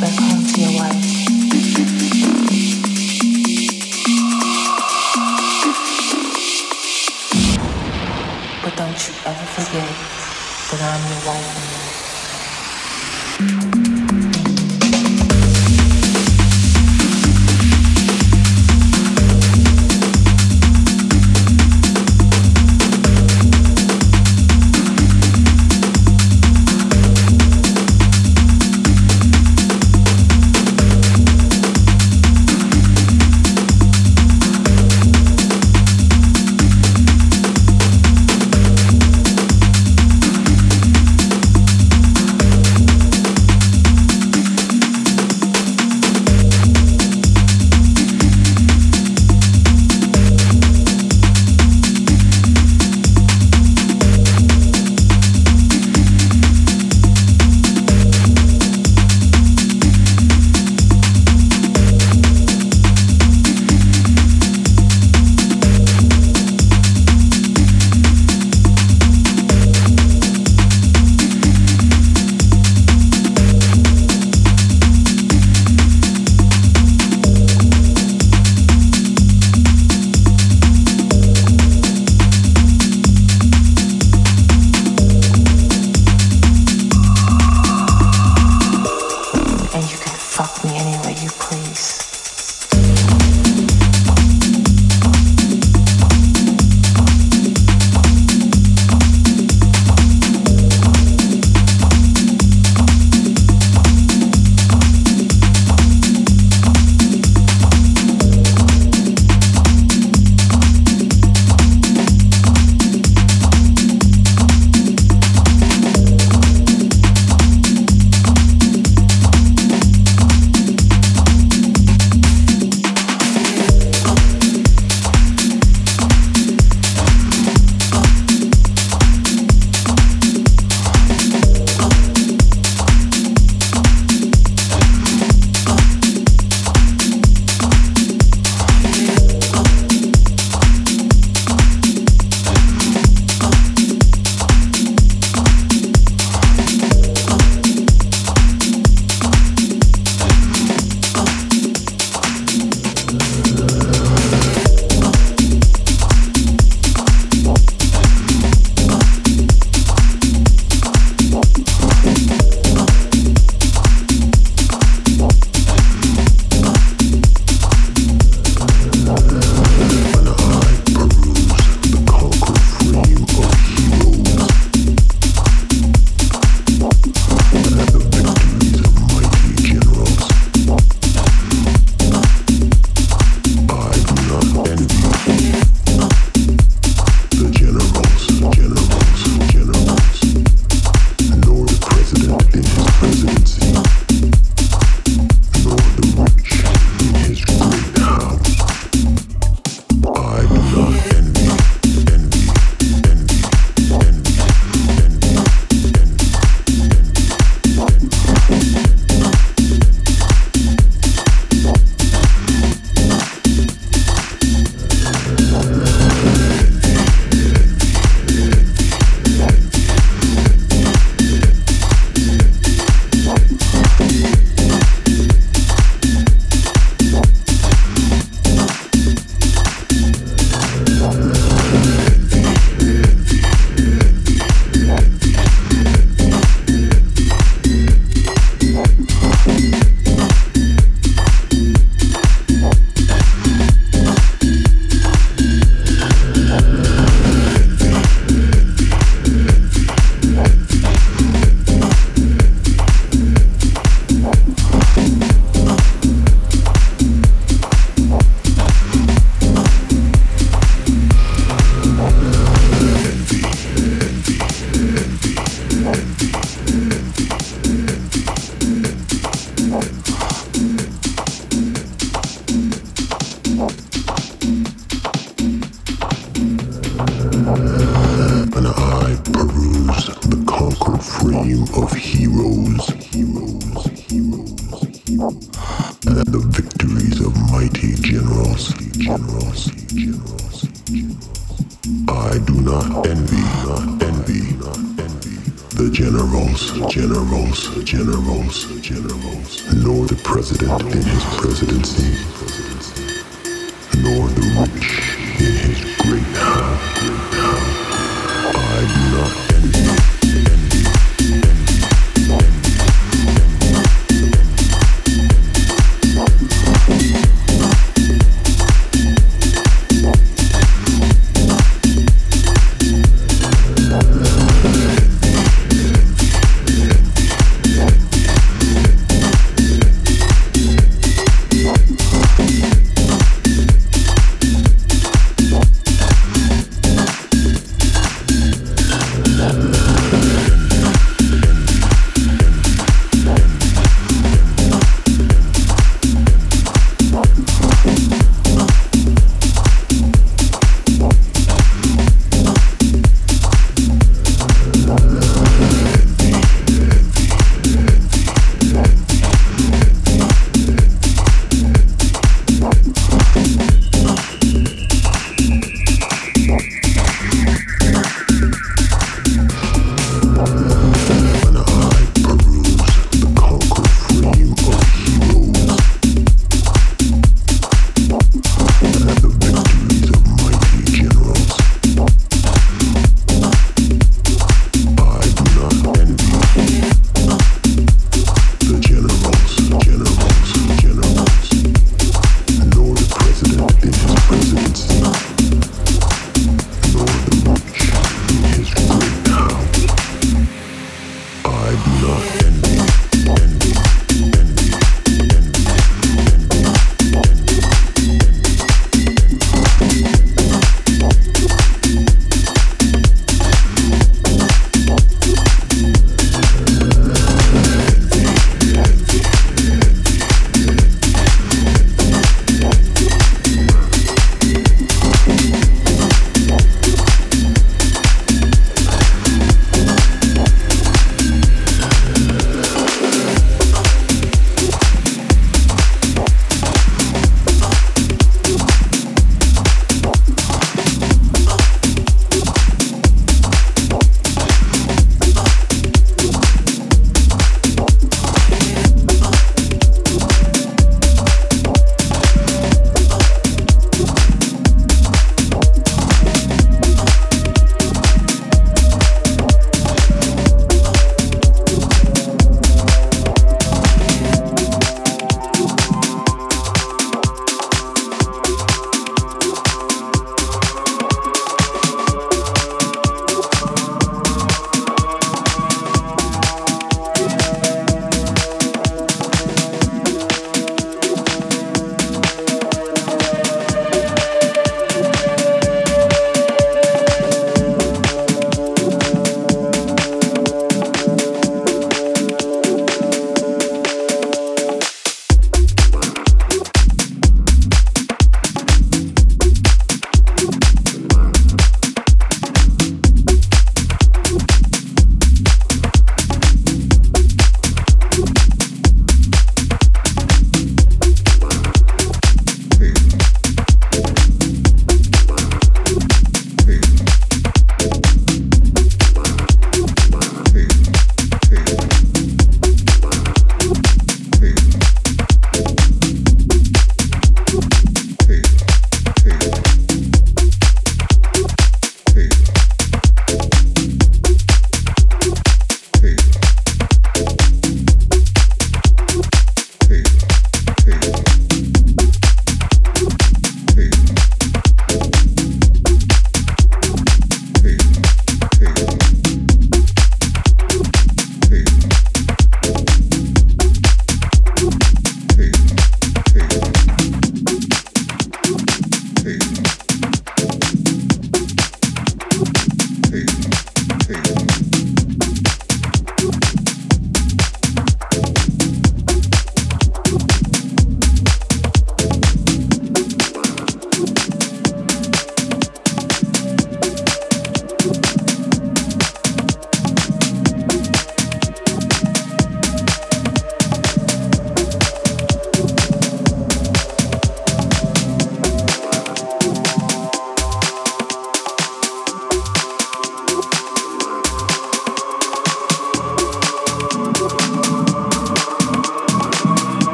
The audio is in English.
back home.